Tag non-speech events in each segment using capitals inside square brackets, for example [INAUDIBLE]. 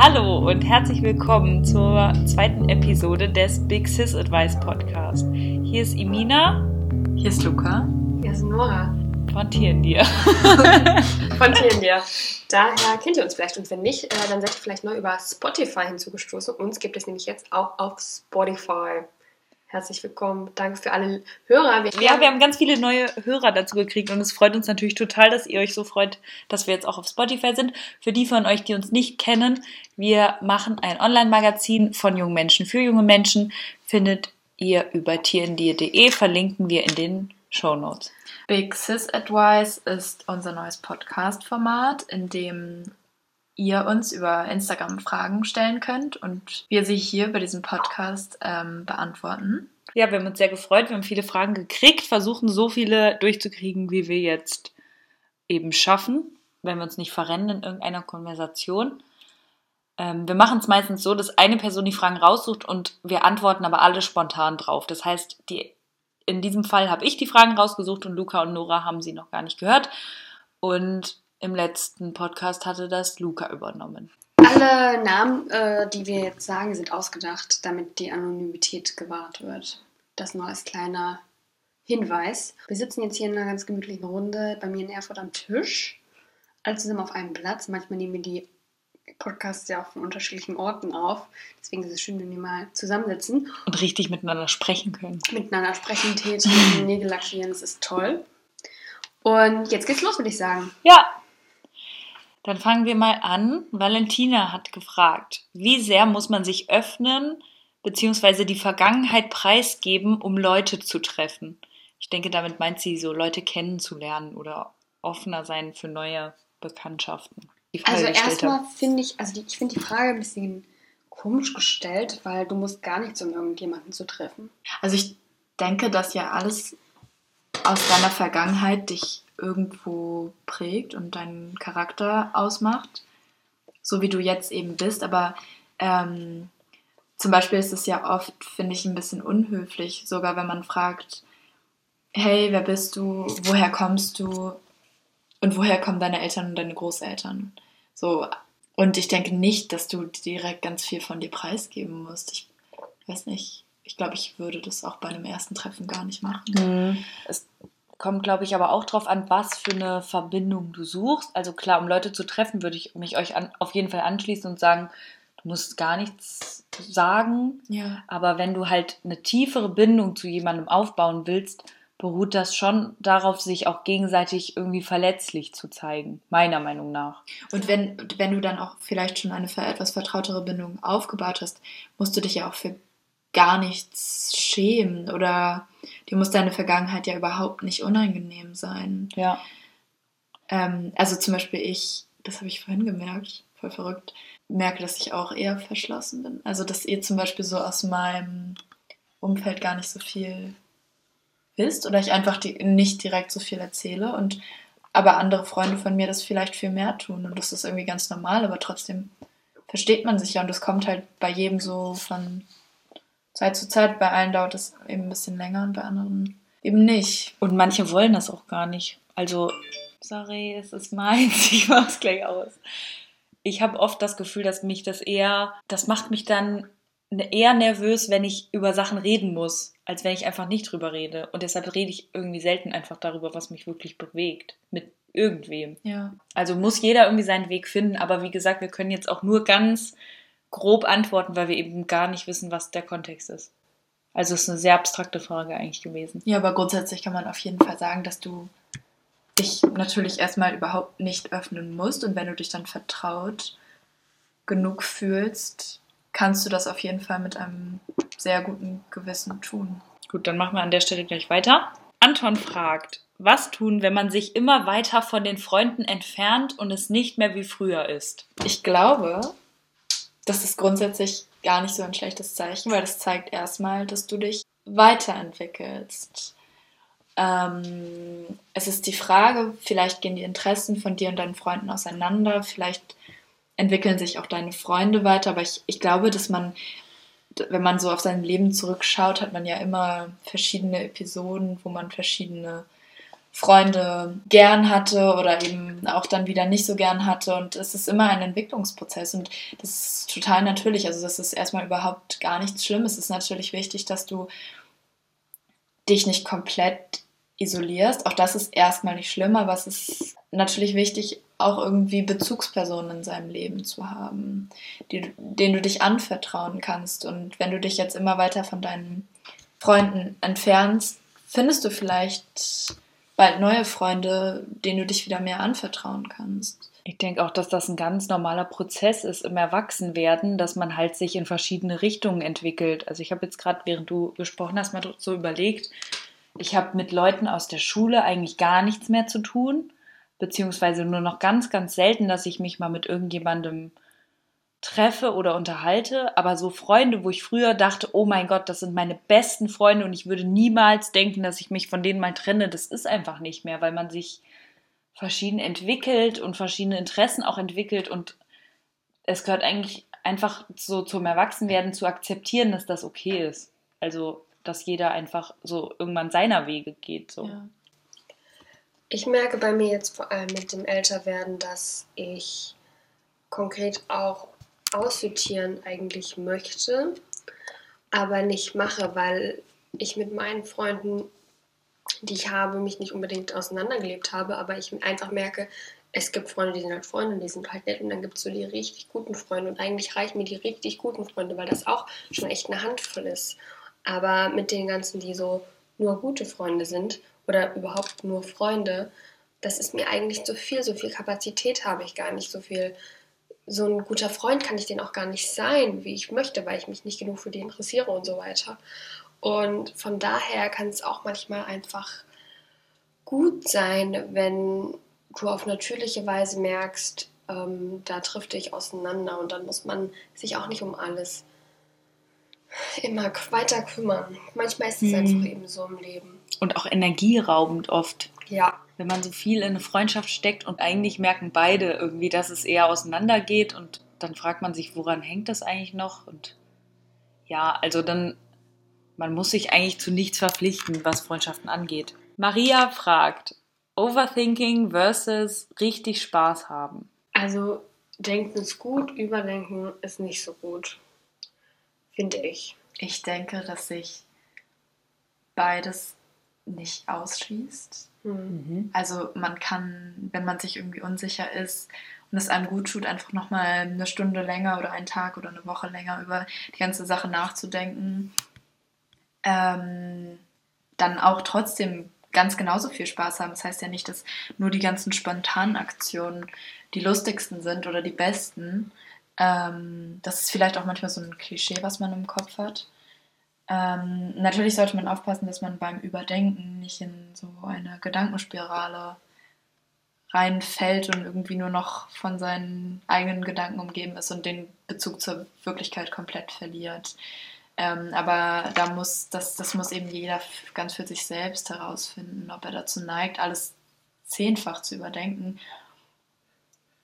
Hallo und herzlich willkommen zur zweiten Episode des Big Sis Advice Podcast. Hier ist Imina. Hier ist Luca. Hier ist Nora. Von Tierendir. Von [LAUGHS] Tierendir. Daher kennt ihr uns vielleicht und wenn nicht, äh, dann seid ihr vielleicht neu über Spotify hinzugestoßen. Uns gibt es nämlich jetzt auch auf Spotify. Herzlich willkommen. Danke für alle Hörer. Wir ja, wir haben ganz viele neue Hörer dazu gekriegt und es freut uns natürlich total, dass ihr euch so freut, dass wir jetzt auch auf Spotify sind. Für die von euch, die uns nicht kennen, wir machen ein Online-Magazin von jungen Menschen für junge Menschen. Findet ihr über tierendir.de, verlinken wir in den Show Notes. Big Sis Advice ist unser neues Podcast-Format, in dem ihr uns über Instagram Fragen stellen könnt und wir sie hier bei diesem Podcast ähm, beantworten. Ja, wir haben uns sehr gefreut. Wir haben viele Fragen gekriegt, versuchen so viele durchzukriegen, wie wir jetzt eben schaffen, wenn wir uns nicht verrennen in irgendeiner Konversation. Ähm, wir machen es meistens so, dass eine Person die Fragen raussucht und wir antworten aber alle spontan drauf. Das heißt, die, in diesem Fall habe ich die Fragen rausgesucht und Luca und Nora haben sie noch gar nicht gehört. Und im letzten Podcast hatte das Luca übernommen. Alle Namen, äh, die wir jetzt sagen, sind ausgedacht, damit die Anonymität gewahrt wird. Das nur als kleiner Hinweis. Wir sitzen jetzt hier in einer ganz gemütlichen Runde bei mir in Erfurt am Tisch. Alle zusammen auf einem Platz. Manchmal nehmen wir die Podcasts ja auch von unterschiedlichen Orten auf. Deswegen ist es schön, wenn wir mal zusammensitzen. Und richtig miteinander sprechen können. Miteinander sprechen, Tee [LAUGHS] Nägel lackieren, das ist toll. Und jetzt geht's los, würde ich sagen. Ja, dann fangen wir mal an. Valentina hat gefragt, wie sehr muss man sich öffnen bzw. die Vergangenheit preisgeben, um Leute zu treffen? Ich denke, damit meint sie so Leute kennenzulernen oder offener sein für neue Bekanntschaften. Also erstmal finde ich, also die, ich finde die Frage ein bisschen komisch gestellt, weil du musst gar nichts, um irgendjemanden zu treffen. Also ich denke, dass ja alles aus deiner Vergangenheit dich irgendwo prägt und deinen Charakter ausmacht, so wie du jetzt eben bist. Aber ähm, zum Beispiel ist es ja oft, finde ich, ein bisschen unhöflich, sogar wenn man fragt, hey, wer bist du, woher kommst du und woher kommen deine Eltern und deine Großeltern. So, und ich denke nicht, dass du direkt ganz viel von dir preisgeben musst. Ich weiß nicht. Ich glaube, ich würde das auch bei einem ersten Treffen gar nicht machen. Mhm. Kommt, glaube ich, aber auch darauf an, was für eine Verbindung du suchst. Also klar, um Leute zu treffen, würde ich mich euch an, auf jeden Fall anschließen und sagen, du musst gar nichts sagen. Ja. Aber wenn du halt eine tiefere Bindung zu jemandem aufbauen willst, beruht das schon darauf, sich auch gegenseitig irgendwie verletzlich zu zeigen, meiner Meinung nach. Und wenn, wenn du dann auch vielleicht schon eine etwas vertrautere Bindung aufgebaut hast, musst du dich ja auch für gar nichts schämen oder dir muss deine Vergangenheit ja überhaupt nicht unangenehm sein. Ja. Ähm, also zum Beispiel ich, das habe ich vorhin gemerkt, voll verrückt, merke, dass ich auch eher verschlossen bin. Also dass ihr zum Beispiel so aus meinem Umfeld gar nicht so viel wisst oder ich einfach die, nicht direkt so viel erzähle und aber andere Freunde von mir das vielleicht viel mehr tun und das ist irgendwie ganz normal, aber trotzdem versteht man sich ja und das kommt halt bei jedem so von Zeit zu Zeit. Bei allen dauert es eben ein bisschen länger und bei anderen eben nicht. Und manche wollen das auch gar nicht. Also, sorry, es ist meins, [LAUGHS] ich mach's gleich aus. Ich habe oft das Gefühl, dass mich das eher, das macht mich dann ne, eher nervös, wenn ich über Sachen reden muss, als wenn ich einfach nicht drüber rede. Und deshalb rede ich irgendwie selten einfach darüber, was mich wirklich bewegt. Mit irgendwem. Ja. Also muss jeder irgendwie seinen Weg finden. Aber wie gesagt, wir können jetzt auch nur ganz grob antworten, weil wir eben gar nicht wissen, was der Kontext ist. Also es ist eine sehr abstrakte Frage eigentlich gewesen. Ja, aber grundsätzlich kann man auf jeden Fall sagen, dass du dich natürlich erstmal überhaupt nicht öffnen musst und wenn du dich dann vertraut genug fühlst, kannst du das auf jeden Fall mit einem sehr guten Gewissen tun. Gut, dann machen wir an der Stelle gleich weiter. Anton fragt, was tun, wenn man sich immer weiter von den Freunden entfernt und es nicht mehr wie früher ist? Ich glaube, das ist grundsätzlich gar nicht so ein schlechtes Zeichen, weil das zeigt erstmal, dass du dich weiterentwickelst. Ähm, es ist die Frage, vielleicht gehen die Interessen von dir und deinen Freunden auseinander, vielleicht entwickeln sich auch deine Freunde weiter, aber ich, ich glaube, dass man, wenn man so auf sein Leben zurückschaut, hat man ja immer verschiedene Episoden, wo man verschiedene Freunde gern hatte oder eben auch dann wieder nicht so gern hatte. Und es ist immer ein Entwicklungsprozess und das ist total natürlich. Also das ist erstmal überhaupt gar nichts Schlimmes. Es ist natürlich wichtig, dass du dich nicht komplett isolierst. Auch das ist erstmal nicht schlimm, aber es ist natürlich wichtig, auch irgendwie Bezugspersonen in seinem Leben zu haben, die, denen du dich anvertrauen kannst. Und wenn du dich jetzt immer weiter von deinen Freunden entfernst, findest du vielleicht bald neue Freunde, denen du dich wieder mehr anvertrauen kannst. Ich denke auch, dass das ein ganz normaler Prozess ist im Erwachsenwerden, dass man halt sich in verschiedene Richtungen entwickelt. Also ich habe jetzt gerade, während du gesprochen hast, mal so überlegt, ich habe mit Leuten aus der Schule eigentlich gar nichts mehr zu tun beziehungsweise nur noch ganz, ganz selten, dass ich mich mal mit irgendjemandem treffe oder unterhalte, aber so Freunde, wo ich früher dachte, oh mein Gott, das sind meine besten Freunde und ich würde niemals denken, dass ich mich von denen mal trenne, das ist einfach nicht mehr, weil man sich verschieden entwickelt und verschiedene Interessen auch entwickelt und es gehört eigentlich einfach so zum Erwachsenwerden zu akzeptieren, dass das okay ist. Also, dass jeder einfach so irgendwann seiner Wege geht. So. Ja. Ich merke bei mir jetzt vor allem mit dem Älterwerden, dass ich konkret auch aussortieren eigentlich möchte, aber nicht mache, weil ich mit meinen Freunden, die ich habe, mich nicht unbedingt auseinandergelebt habe, aber ich einfach merke, es gibt Freunde, die sind halt Freunde, die sind halt nett und dann gibt es so die richtig guten Freunde und eigentlich reichen mir die richtig guten Freunde, weil das auch schon echt eine Handvoll ist. Aber mit den ganzen, die so nur gute Freunde sind oder überhaupt nur Freunde, das ist mir eigentlich zu viel. So viel Kapazität habe ich gar nicht. So viel, so ein guter Freund kann ich den auch gar nicht sein, wie ich möchte, weil ich mich nicht genug für die interessiere und so weiter. Und von daher kann es auch manchmal einfach gut sein, wenn du auf natürliche Weise merkst, ähm, da trifft dich auseinander und dann muss man sich auch nicht um alles immer weiter kümmern. Manchmal ist es hm. einfach eben so im Leben. Und auch energieraubend oft. Ja. Wenn man so viel in eine Freundschaft steckt und eigentlich merken beide irgendwie, dass es eher auseinandergeht und dann fragt man sich, woran hängt das eigentlich noch? Und ja, also dann, man muss sich eigentlich zu nichts verpflichten, was Freundschaften angeht. Maria fragt, Overthinking versus richtig Spaß haben. Also denken ist gut, überdenken ist nicht so gut finde ich. Ich denke, dass sich beides nicht ausschließt. Mhm. Also man kann, wenn man sich irgendwie unsicher ist und es einem gut tut, einfach nochmal eine Stunde länger oder einen Tag oder eine Woche länger über die ganze Sache nachzudenken, ähm, dann auch trotzdem ganz genauso viel Spaß haben. Das heißt ja nicht, dass nur die ganzen spontanen Aktionen die lustigsten sind oder die besten, ähm, das ist vielleicht auch manchmal so ein Klischee, was man im Kopf hat. Ähm, natürlich sollte man aufpassen, dass man beim Überdenken nicht in so eine Gedankenspirale reinfällt und irgendwie nur noch von seinen eigenen Gedanken umgeben ist und den Bezug zur Wirklichkeit komplett verliert. Ähm, aber da muss, das, das muss eben jeder ganz für sich selbst herausfinden, ob er dazu neigt, alles zehnfach zu überdenken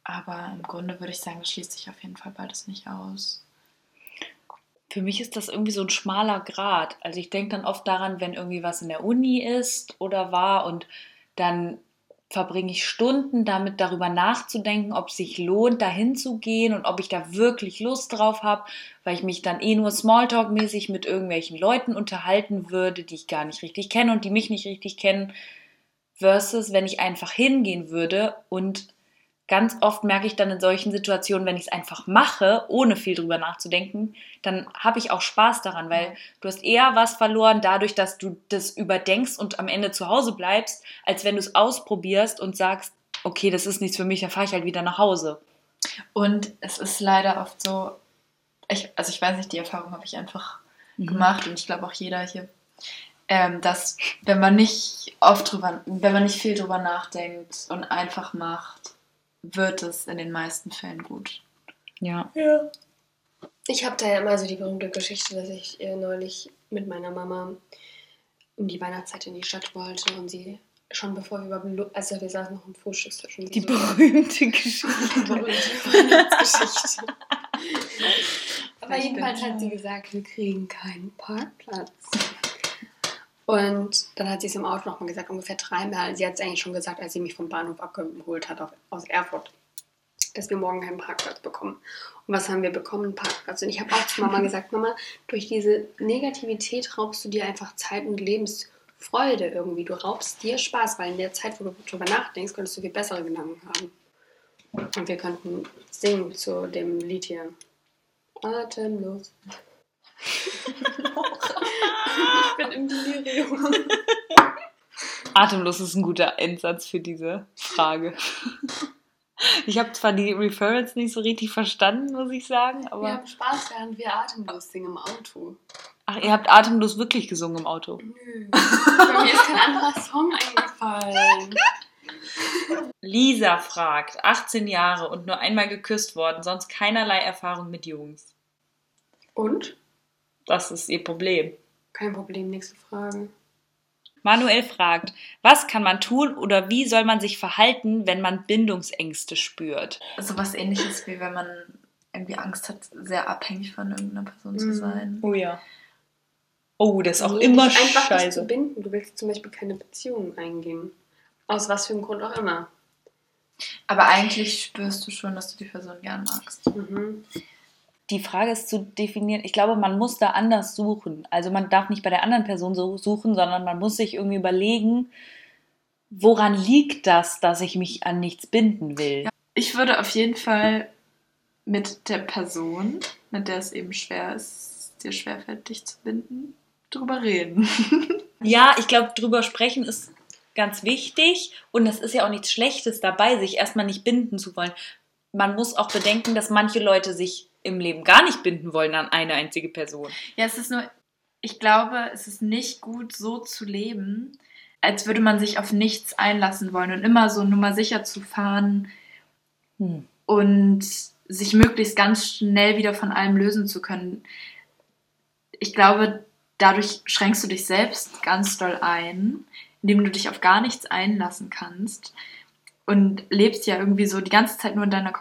aber im Grunde würde ich sagen, das schließt sich auf jeden Fall beides nicht aus. Für mich ist das irgendwie so ein schmaler Grad. Also ich denke dann oft daran, wenn irgendwie was in der Uni ist oder war und dann verbringe ich Stunden damit darüber nachzudenken, ob es sich lohnt, dahin zu gehen und ob ich da wirklich Lust drauf habe, weil ich mich dann eh nur Smalltalk-mäßig mit irgendwelchen Leuten unterhalten würde, die ich gar nicht richtig kenne und die mich nicht richtig kennen, versus wenn ich einfach hingehen würde und ganz oft merke ich dann in solchen Situationen, wenn ich es einfach mache, ohne viel drüber nachzudenken, dann habe ich auch Spaß daran, weil du hast eher was verloren dadurch, dass du das überdenkst und am Ende zu Hause bleibst, als wenn du es ausprobierst und sagst, okay, das ist nichts für mich, dann fahre ich halt wieder nach Hause. Und es ist leider oft so, ich, also ich weiß nicht, die Erfahrung habe ich einfach mhm. gemacht und ich glaube auch jeder hier, ähm, dass wenn man nicht oft drüber, wenn man nicht viel drüber nachdenkt und einfach macht, wird es in den meisten Fällen gut. Ja. ja. Ich habe da ja immer so die berühmte Geschichte, dass ich äh, neulich mit meiner Mama um die Weihnachtszeit in die Stadt wollte und sie schon bevor wir überhaupt, also wir saßen noch im Frühstückstisch. Die so [LAUGHS] berühmte Geschichte. Die berühmte Weihnachtsgeschichte. [LAUGHS] Aber jedenfalls hat sie gesagt, wir kriegen keinen Parkplatz. Und dann hat sie es im Auto nochmal gesagt, ungefähr dreimal. Sie hat es eigentlich schon gesagt, als sie mich vom Bahnhof abgeholt hat auf, aus Erfurt, dass wir morgen keinen Parkplatz bekommen. Und was haben wir bekommen? Einen Parkplatz. Und ich habe auch zu Mama gesagt, Mama, durch diese Negativität raubst du dir einfach Zeit und Lebensfreude irgendwie. Du raubst dir Spaß, weil in der Zeit, wo du darüber nachdenkst, könntest du viel bessere Gedanken haben. Und wir könnten singen zu dem Lied hier. Atemlos. [LAUGHS] ich bin im Delirium. [LAUGHS] Atemlos ist ein guter Endsatz für diese Frage. Ich habe zwar die Referrals nicht so richtig verstanden, muss ich sagen, aber. Wir haben Spaß, während wir atemlos singen im Auto. Ach, ihr habt atemlos wirklich gesungen im Auto. Nö. Bei mir ist kein anderer Song eingefallen. Lisa fragt, 18 Jahre und nur einmal geküsst worden, sonst keinerlei Erfahrung mit Jungs. Und? Das ist ihr Problem. Kein Problem, nächste Frage. Manuel fragt, was kann man tun oder wie soll man sich verhalten, wenn man Bindungsängste spürt? Also was ähnliches wie wenn man irgendwie Angst hat, sehr abhängig von irgendeiner Person zu Mhm. sein. Oh ja. Oh, das ist auch Nee, immer einfach nicht zu scheiße. binden. Du willst zum Beispiel keine Beziehung eingehen. Aus was für einem Grund auch immer. Aber eigentlich spürst du schon, dass du die Person gern magst. Mhm. Die Frage ist zu definieren. Ich glaube, man muss da anders suchen. Also man darf nicht bei der anderen Person so suchen, sondern man muss sich irgendwie überlegen, woran liegt das, dass ich mich an nichts binden will? Ich würde auf jeden Fall mit der Person, mit der es eben schwer ist, dir schwerfällt, dich zu binden, drüber reden. [LAUGHS] Ja, ich glaube, drüber sprechen ist ganz wichtig und es ist ja auch nichts Schlechtes dabei, sich erstmal nicht binden zu wollen. Man muss auch bedenken, dass manche Leute sich im Leben gar nicht binden wollen an eine einzige Person. Ja, es ist nur, ich glaube, es ist nicht gut, so zu leben, als würde man sich auf nichts einlassen wollen und immer so Nummer sicher zu fahren Hm. und sich möglichst ganz schnell wieder von allem lösen zu können. Ich glaube, dadurch schränkst du dich selbst ganz doll ein, indem du dich auf gar nichts einlassen kannst und lebst ja irgendwie so die ganze Zeit nur in deiner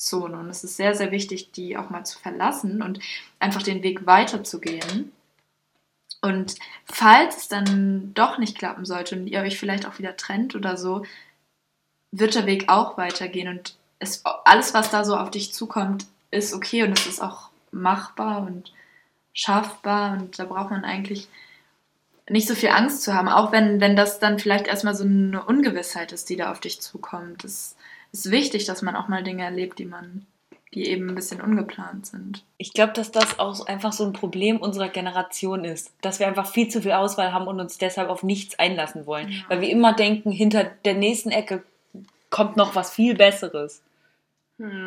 Komfortzone. Und es ist sehr, sehr wichtig, die auch mal zu verlassen und einfach den Weg weiterzugehen. Und falls es dann doch nicht klappen sollte und ihr euch vielleicht auch wieder trennt oder so, wird der Weg auch weitergehen und es, alles, was da so auf dich zukommt, ist okay und es ist auch machbar und schaffbar und da braucht man eigentlich nicht so viel Angst zu haben, auch wenn, wenn das dann vielleicht erstmal so eine Ungewissheit ist, die da auf dich zukommt. Es ist wichtig, dass man auch mal Dinge erlebt, die man, die eben ein bisschen ungeplant sind. Ich glaube, dass das auch einfach so ein Problem unserer Generation ist, dass wir einfach viel zu viel Auswahl haben und uns deshalb auf nichts einlassen wollen, Ja. weil wir immer denken, hinter der nächsten Ecke kommt noch was viel Besseres.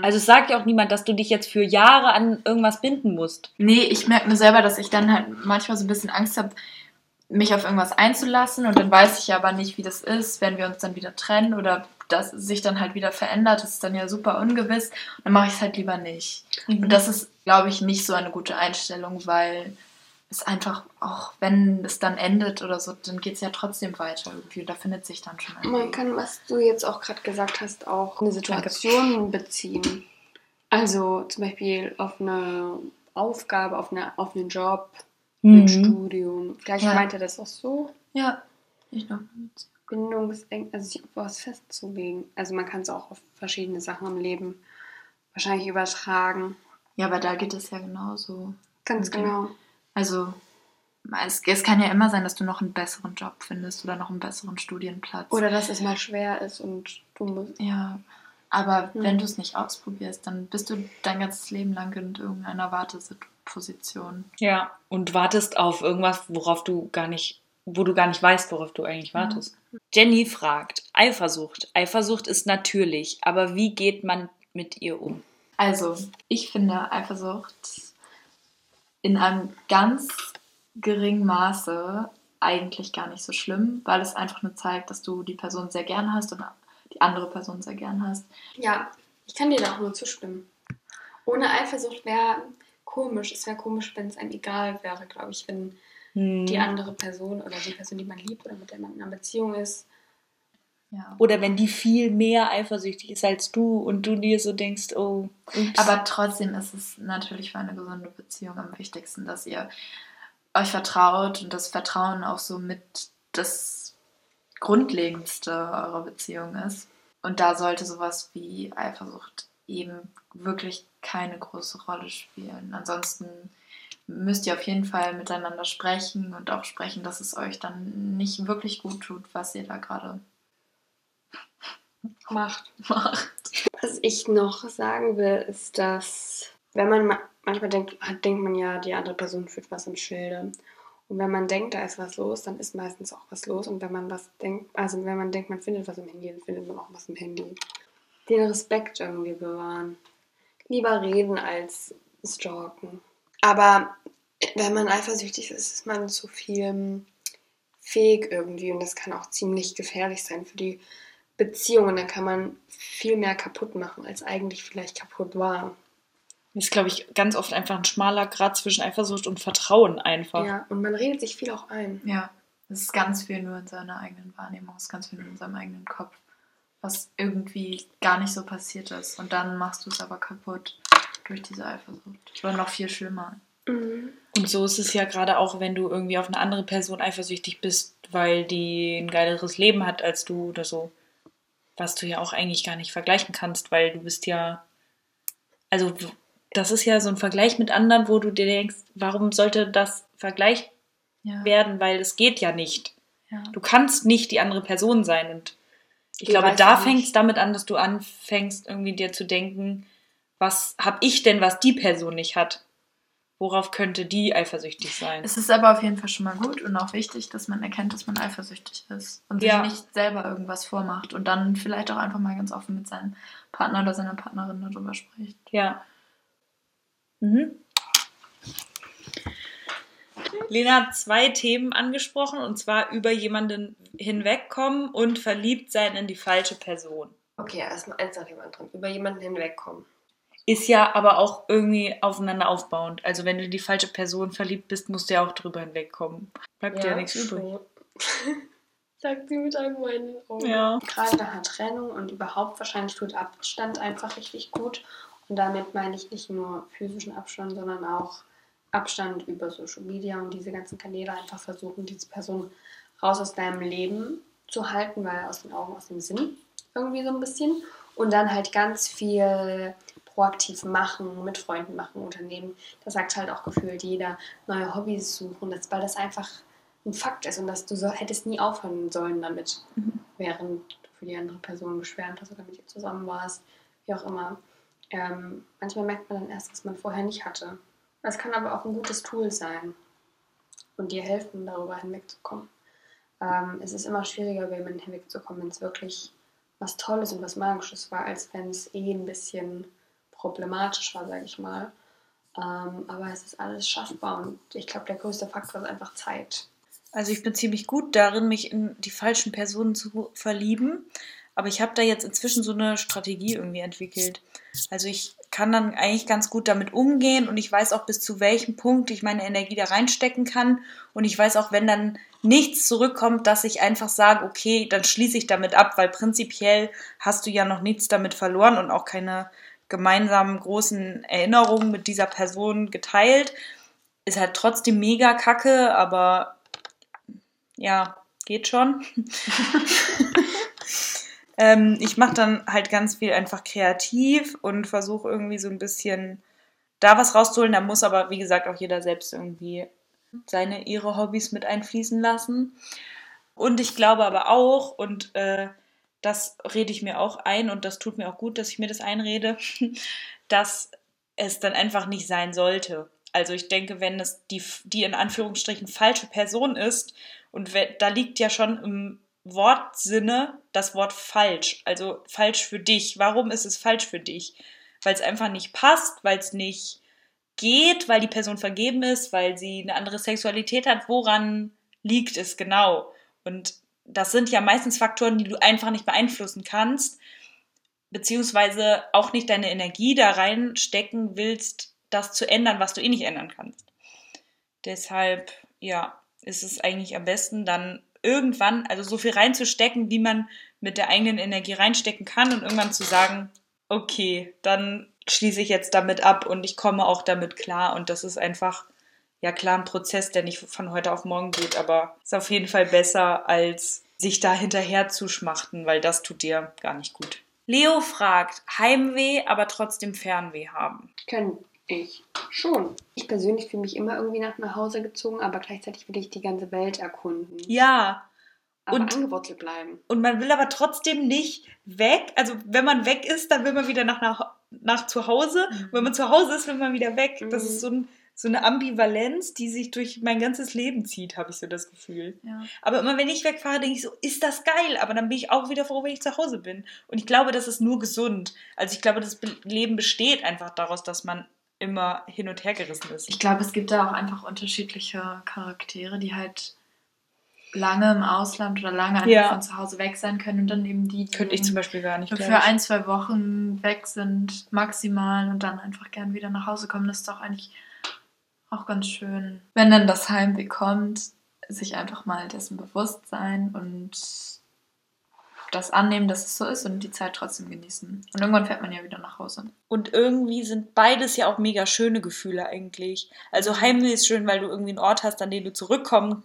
Also es sagt ja auch niemand, dass du dich jetzt für Jahre an irgendwas binden musst. Nee, ich merke nur selber, dass ich dann halt manchmal so ein bisschen Angst habe, mich auf irgendwas einzulassen und dann weiß ich aber nicht, wie das ist, wenn wir uns dann wieder trennen oder dass es sich dann halt wieder verändert. Das ist dann ja super ungewiss. Dann mache ich es halt lieber nicht. Und das ist, glaube ich, nicht so eine gute Einstellung, weil es einfach, auch wenn es dann endet oder so, dann geht es ja trotzdem weiter irgendwie. Da findet sich dann schon ein Man kann, was du jetzt auch gerade gesagt hast, auch eine Situation beziehen. Also zum Beispiel auf eine Aufgabe, auf, eine, auf einen Job, ein Mhm. Studium. Vielleicht Ja. meint er das auch so. Ja, ich noch. Bindungsängste, also sich auf was festzulegen. Also man kann es auch auf verschiedene Sachen im Leben wahrscheinlich übertragen. Ja, aber da geht es ja genauso. Ganz Okay. genau. Also, es, es kann ja immer sein, dass du noch einen besseren Job findest oder noch einen besseren Studienplatz. Oder dass es mal schwer ist und du musst. Ja, aber Hm. wenn du es nicht ausprobierst, dann bist du dein ganzes Leben lang in irgendeiner Warteposition. Ja, und wartest auf irgendwas, worauf du gar nicht, wo du gar nicht weißt, worauf du eigentlich wartest. Jenny fragt, Eifersucht. Eifersucht ist natürlich, aber wie geht man mit ihr um? Also, ich finde Eifersucht in einem ganz geringen Maße eigentlich gar nicht so schlimm, weil es einfach nur zeigt, dass du die Person sehr gern hast und die andere Person sehr gern hast. Ja, ich kann dir da auch nur zustimmen. Ohne Eifersucht wäre komisch. Es wäre komisch, wenn es einem egal wäre, glaube ich, wenn Hm. die andere Person oder die Person, die man liebt oder mit der man in einer Beziehung ist. Ja. Oder wenn die viel mehr eifersüchtig ist als du und du dir so denkst, oh, ups. Aber trotzdem ist es natürlich für eine gesunde Beziehung am wichtigsten, dass ihr euch vertraut und das Vertrauen auch so mit das Grundlegendste eurer Beziehung ist. Und da sollte sowas wie Eifersucht eben wirklich keine große Rolle spielen. Ansonsten müsst ihr auf jeden Fall miteinander sprechen und auch sprechen, dass es euch dann nicht wirklich gut tut, was ihr da gerade Macht. [LAUGHS] macht. Was ich noch sagen will, ist, dass wenn man ma- manchmal denkt, hat, denkt man ja, die andere Person führt was im Schilde. Und wenn man denkt, da ist was los, dann ist meistens auch was los. Und wenn man was denkt, also wenn man denkt, man findet was im Handy, dann findet man auch was im Handy. Den Respekt irgendwie bewahren. Lieber reden als stalken. Aber wenn man eifersüchtig ist, ist man zu viel fähig irgendwie. Und das kann auch ziemlich gefährlich sein für die Beziehungen. Da kann man viel mehr kaputt machen, als eigentlich vielleicht kaputt war. Das ist, glaube ich, ganz oft einfach ein schmaler Grad zwischen Eifersucht und Vertrauen einfach. Ja, und man redet sich viel auch ein. Ja, es ist ganz viel nur in seiner eigenen Wahrnehmung, es ist ganz viel nur in seinem eigenen Kopf, was irgendwie gar nicht so passiert ist. Und dann machst du es aber kaputt durch diese Eifersucht. Oder noch viel schlimmer. Mhm. Und so ist es ja gerade auch, wenn du irgendwie auf eine andere Person eifersüchtig bist, weil die ein geileres Leben hat als du oder so. Was du ja auch eigentlich gar nicht vergleichen kannst, weil du bist ja. Also, das ist ja so ein Vergleich mit anderen, wo du dir denkst, warum sollte das vergleicht Ja. werden, weil es geht ja nicht. ja. Du kannst nicht die andere Person sein. Und ich Die glaube, da fängt es damit an, dass du anfängst, irgendwie dir zu denken, was habe ich denn, was die Person nicht hat? Worauf könnte die eifersüchtig sein? Es ist aber auf jeden Fall schon mal gut und auch wichtig, dass man erkennt, dass man eifersüchtig ist und Ja. sich nicht selber irgendwas vormacht und dann vielleicht auch einfach mal ganz offen mit seinem Partner oder seiner Partnerin darüber spricht. Ja. Mhm. Lena hat zwei Themen angesprochen und zwar über jemanden hinwegkommen und verliebt sein in die falsche Person. Okay, erstmal eins nach dem anderen. Über jemanden hinwegkommen. Ist ja aber auch irgendwie aufeinander aufbauend. Also wenn du in die falsche Person verliebt bist, musst du ja auch drüber hinwegkommen. Bleibt dir ja, nichts übrig. [LAUGHS] Sagt sie mit einem weinenden Auge. Ja. Gerade nach einer Trennung und überhaupt wahrscheinlich tut Abstand einfach richtig gut. Und damit meine ich nicht nur physischen Abstand, sondern auch Abstand über Social Media und diese ganzen Kanäle einfach versuchen, diese Person raus aus deinem Leben zu halten, weil aus den Augen, aus dem Sinn irgendwie so ein bisschen. Und dann halt ganz viel proaktiv machen, mit Freunden machen, Unternehmen. Das sagt halt auch gefühlt jeder, neue Hobbys suchen, das, weil das einfach ein Fakt ist und dass du so hättest nie aufhören sollen damit, während du für die andere Person geschwärmt hast oder mit ihr zusammen warst, wie auch immer. Ähm, manchmal merkt man dann erst, was man vorher nicht hatte. Das kann aber auch ein gutes Tool sein und dir helfen, darüber hinwegzukommen. Ähm, es ist immer schwieriger, über jemanden hinwegzukommen, wenn es wirklich was Tolles und was Magisches war, als wenn es eh ein bisschen problematisch war, sage ich mal. Ähm, aber es ist alles schaffbar und ich glaube, der größte Faktor ist einfach Zeit. Also ich bin ziemlich gut darin, mich in die falschen Personen zu verlieben. Aber ich habe da jetzt inzwischen so eine Strategie irgendwie entwickelt. Also ich kann dann eigentlich ganz gut damit umgehen und ich weiß auch bis zu welchem Punkt ich meine Energie da reinstecken kann. Und ich weiß auch, wenn dann nichts zurückkommt, dass ich einfach sage, okay, dann schließe ich damit ab, weil prinzipiell hast du ja noch nichts damit verloren und auch keine gemeinsamen großen Erinnerungen mit dieser Person geteilt. Ist halt trotzdem mega kacke, aber ja, geht schon. [LAUGHS] ähm, ich mache dann halt ganz viel einfach kreativ und versuche irgendwie so ein bisschen da was rauszuholen. Da muss aber, wie gesagt, auch jeder selbst irgendwie seine, ihre Hobbys mit einfließen lassen. Und ich glaube aber auch, und äh, das rede ich mir auch ein und das tut mir auch gut, dass ich mir das einrede, [LAUGHS] dass es dann einfach nicht sein sollte. Also ich denke, wenn es die, die in Anführungsstrichen falsche Person ist, und we- da liegt ja schon im Wortsinne das Wort falsch, also falsch für dich. Warum ist es falsch für dich? Weil es einfach nicht passt, weil es nicht geht, weil die Person vergeben ist, weil sie eine andere Sexualität hat. Woran liegt es genau? Und das sind ja meistens Faktoren, die du einfach nicht beeinflussen kannst, beziehungsweise auch nicht deine Energie da reinstecken willst, das zu ändern, was du eh nicht ändern kannst. Deshalb, ja, ist es eigentlich am besten, dann irgendwann, also so viel reinzustecken, wie man mit der eigenen Energie reinstecken kann und irgendwann zu sagen, okay, dann schließe ich jetzt damit ab und ich komme auch damit klar und das ist einfach, ja klar ein Prozess, der nicht von heute auf morgen geht, aber ist auf jeden Fall besser, als sich da hinterher zu schmachten, weil das tut dir gar nicht gut. Leo fragt, Heimweh, aber trotzdem Fernweh haben. Kann ich schon. Ich persönlich fühle mich immer irgendwie nach nach Hause gezogen, aber gleichzeitig will ich die ganze Welt erkunden. Ja, aber und- angewurzelt bleiben. und man will aber trotzdem nicht weg. Also wenn man weg ist, dann will man wieder nach, nach, nach zu Hause. Mhm. Wenn man zu Hause ist, will man wieder weg. Das Mhm. ist so, ein, so eine Ambivalenz, die sich durch mein ganzes Leben zieht, habe ich so das Gefühl. Ja. Aber immer wenn ich wegfahre, denke ich so, ist das geil? Aber dann bin ich auch wieder froh, wenn ich zu Hause bin. Und ich glaube, das ist nur gesund. Also ich glaube, das Be- Leben besteht einfach daraus, dass man immer hin und her gerissen ist. Ich glaube, es gibt da auch einfach unterschiedliche Charaktere, die halt lange im Ausland oder lange einfach Ja. von zu Hause weg sein können und dann eben die, die Könnte ich zum Beispiel gar nicht. für ein, zwei Wochen weg sind, maximal, und dann einfach gern wieder nach Hause kommen. Das ist doch eigentlich auch ganz schön. Wenn dann das Heimweh kommt, sich einfach mal dessen bewusst sein und das annehmen, dass es so ist und die Zeit trotzdem genießen. Und irgendwann fährt man ja wieder nach Hause. Und irgendwie sind beides ja auch mega schöne Gefühle eigentlich. Also Heimweh ist schön, weil du irgendwie einen Ort hast, an den du zurückkommen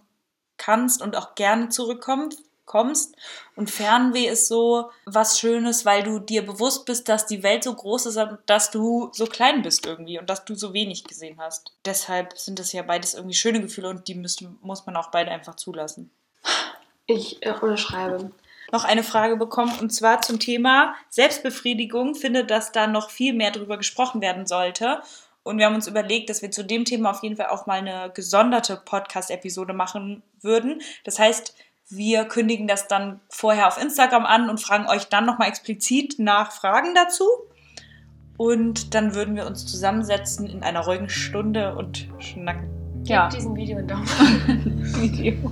kannst und auch gerne zurückkommst. Kommst. Und Fernweh ist so was Schönes, weil du dir bewusst bist, dass die Welt so groß ist und dass du so klein bist irgendwie und dass du so wenig gesehen hast. Deshalb sind das ja beides irgendwie schöne Gefühle und die müssen, muss man auch beide einfach zulassen. Ich äh, unterschreibe. noch eine Frage bekommen und zwar zum Thema Selbstbefriedigung. Finde, dass da noch viel mehr drüber gesprochen werden sollte. Und wir haben uns überlegt, dass wir zu dem Thema auf jeden Fall auch mal eine gesonderte Podcast-Episode machen würden. Das heißt, wir kündigen das dann vorher auf Instagram an und fragen euch dann nochmal explizit nach Fragen dazu. Und dann würden wir uns zusammensetzen in einer ruhigen Stunde und schnacken. Gebt diesem Video einen Daumen. [LAUGHS] Video.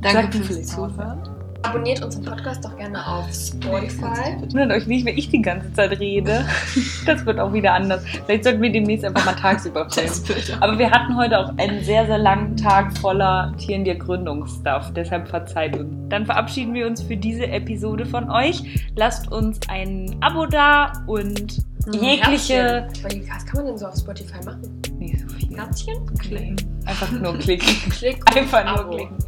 Danke fürs Zuhören. Abonniert unseren Podcast doch gerne auf Spotify. Wundert euch nicht, wenn ich die ganze Zeit rede. [LAUGHS] Das wird auch wieder anders. Vielleicht sollten wir demnächst einfach mal tagsüber filmen. Aber wir hatten heute auch einen sehr, sehr langen Tag voller Tieren der Gründungsstuff. Deshalb verzeiht uns. Dann verabschieden wir uns für diese Episode von euch. Lasst uns ein Abo da und jegliche. Herzchen. Was kann man denn so auf Spotify machen? Nicht so viel. Herzchen? Klicken. Einfach nur klicken. [LAUGHS] Klick. Einfach nur Abo. klicken.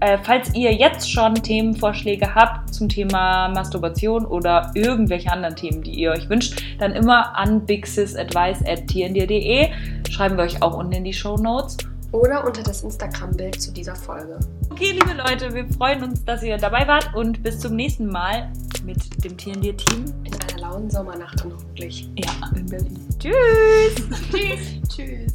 Äh, falls ihr jetzt schon Themenvorschläge habt zum Thema Masturbation oder irgendwelche anderen Themen, die ihr euch wünscht, dann immer an bigsisadvice.tndir.de. Schreiben wir euch auch unten in die Show Notes. Oder unter das Instagram-Bild zu dieser Folge. Okay, liebe Leute, wir freuen uns, dass ihr dabei wart und bis zum nächsten Mal mit dem TND-Team. In einer lauen Sommernacht dann hoffentlich. Ja, in Berlin. Tschüss! [LAUGHS] Tschüss. Tschüss.